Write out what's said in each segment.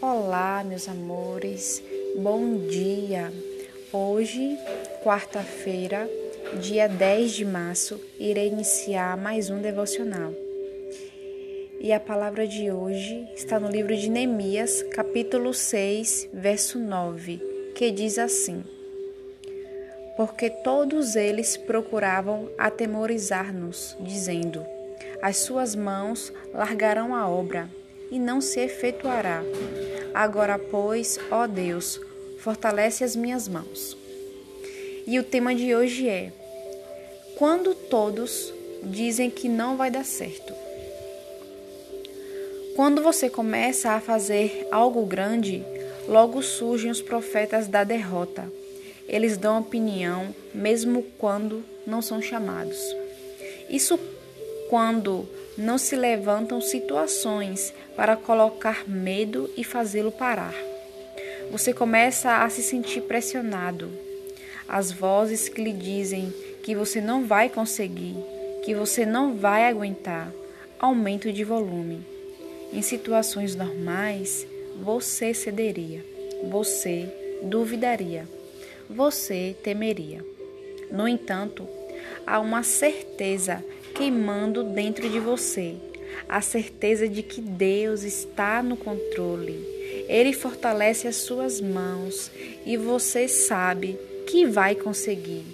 Olá, meus amores, bom dia. Hoje, quarta-feira, dia 10 de março, irei iniciar mais um devocional. E a palavra de hoje está no livro de Neemias, capítulo 6, verso 9, que diz assim: Porque todos eles procuravam atemorizar-nos, dizendo: As suas mãos largarão a obra e não se efetuará. Agora, pois, ó Deus, fortalece as minhas mãos. E o tema de hoje é: Quando todos dizem que não vai dar certo. Quando você começa a fazer algo grande, logo surgem os profetas da derrota. Eles dão opinião, mesmo quando não são chamados. Isso quando não se levantam situações para colocar medo e fazê-lo parar. Você começa a se sentir pressionado. As vozes que lhe dizem que você não vai conseguir, que você não vai aguentar, aumento de volume. Em situações normais, você cederia, você duvidaria, você temeria. No entanto, há uma certeza queimando dentro de você a certeza de que Deus está no controle. Ele fortalece as suas mãos e você sabe que vai conseguir.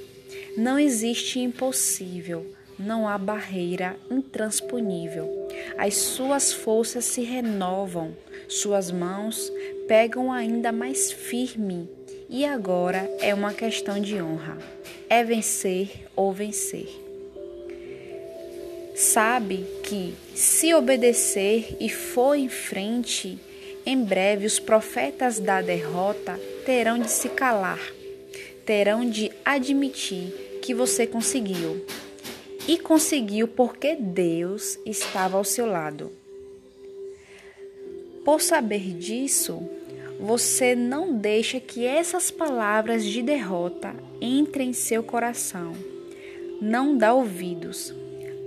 Não existe impossível, não há barreira intransponível. As suas forças se renovam, suas mãos pegam ainda mais firme. E agora é uma questão de honra. É vencer ou vencer sabe que, se obedecer e for em frente, em breve os profetas da derrota terão de se calar, terão de admitir que você conseguiu. E conseguiu porque Deus estava ao seu lado. Por saber disso, você não deixa que essas palavras de derrota entrem em seu coração. Não dá ouvidos,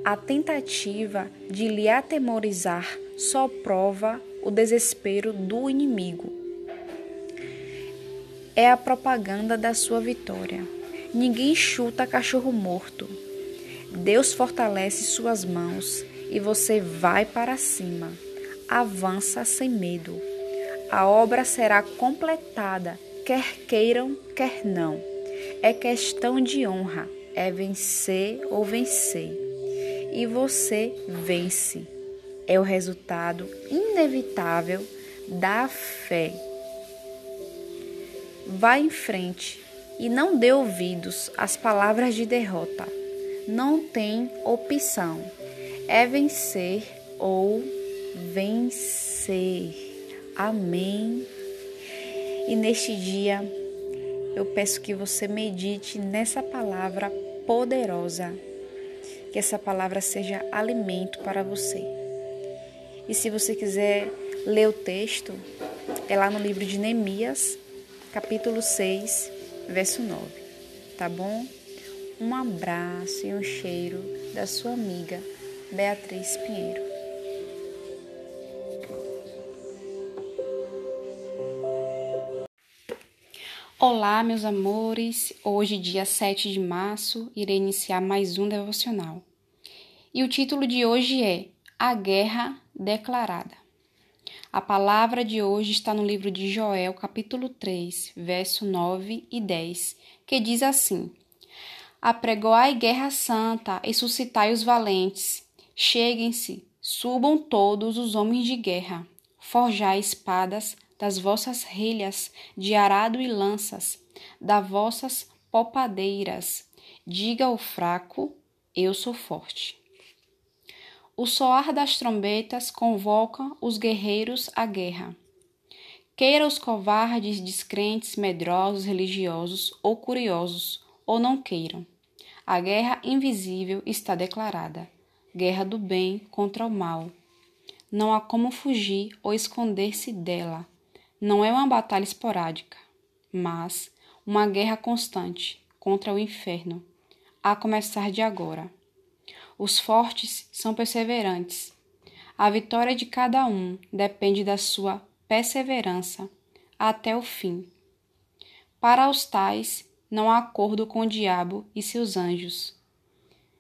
a tentativa de lhe atemorizar só prova o desespero do inimigo. É a propaganda da sua vitória. Ninguém chuta cachorro morto. Deus fortalece suas mãos e você vai para cima. Avança sem medo. A obra será completada, quer queiram, quer não. É questão de honra, é vencer ou vencer e você vence. É o resultado inevitável da fé. Vá em frente e não dê ouvidos às palavras de derrota. Não tem opção. É vencer ou vencer. Amém. E neste dia, eu peço que você medite nessa palavra poderosa que essa palavra seja alimento para você. E se você quiser ler o texto, é lá no livro de Neemias, capítulo 6, verso 9. Tá bom? Um abraço e um cheiro da sua amiga Beatriz Pinheiro. Olá, meus amores. Hoje, dia 7 de março, irei iniciar mais um devocional. E o título de hoje é A Guerra Declarada. A palavra de hoje está no livro de Joel, capítulo 3, verso 9 e 10, que diz assim: Apregoai guerra santa e suscitai os valentes. Cheguem-se, subam todos os homens de guerra. Forjai espadas das vossas relhas de arado e lanças, das vossas popadeiras. Diga ao fraco: Eu sou forte. O soar das trombetas convoca os guerreiros à guerra. Queira os covardes, descrentes, medrosos, religiosos ou curiosos, ou não queiram. A guerra invisível está declarada guerra do bem contra o mal. Não há como fugir ou esconder-se dela. Não é uma batalha esporádica, mas uma guerra constante contra o inferno, a começar de agora. Os fortes são perseverantes. A vitória de cada um depende da sua perseverança até o fim. Para os tais, não há acordo com o diabo e seus anjos.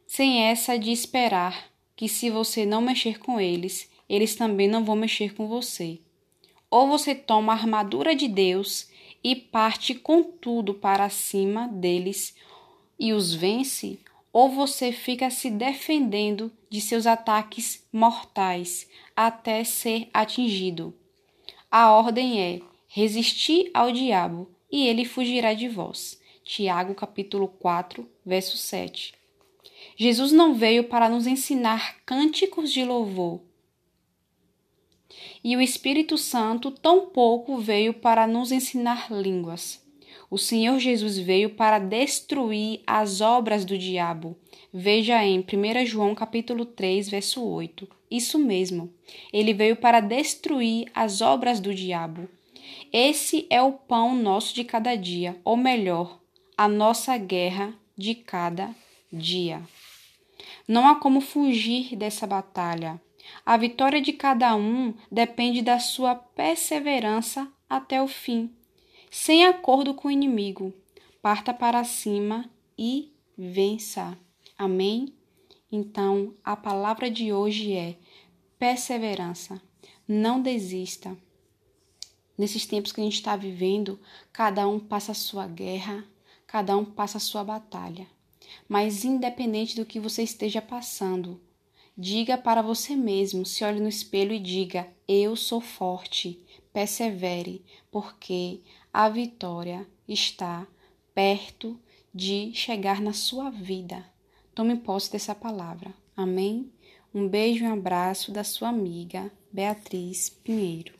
Sem essa de esperar que, se você não mexer com eles, eles também não vão mexer com você. Ou você toma a armadura de Deus e parte com tudo para cima deles e os vence, ou você fica se defendendo de seus ataques mortais até ser atingido. A ordem é resistir ao diabo e ele fugirá de vós. Tiago capítulo 4, verso 7. Jesus não veio para nos ensinar cânticos de louvor. E o Espírito Santo tampouco veio para nos ensinar línguas. O Senhor Jesus veio para destruir as obras do diabo. Veja em 1 João capítulo 3, verso 8. Isso mesmo. Ele veio para destruir as obras do diabo. Esse é o pão nosso de cada dia, ou melhor, a nossa guerra de cada dia. Não há como fugir dessa batalha. A vitória de cada um depende da sua perseverança até o fim sem acordo com o inimigo. Parta para cima e vença. Amém? Então, a palavra de hoje é perseverança. Não desista. Nesses tempos que a gente está vivendo, cada um passa a sua guerra, cada um passa a sua batalha. Mas, independente do que você esteja passando, diga para você mesmo, se olhe no espelho e diga: Eu sou forte. Persevere, porque a vitória está perto de chegar na sua vida. Tome posse dessa palavra. Amém? Um beijo e um abraço da sua amiga Beatriz Pinheiro.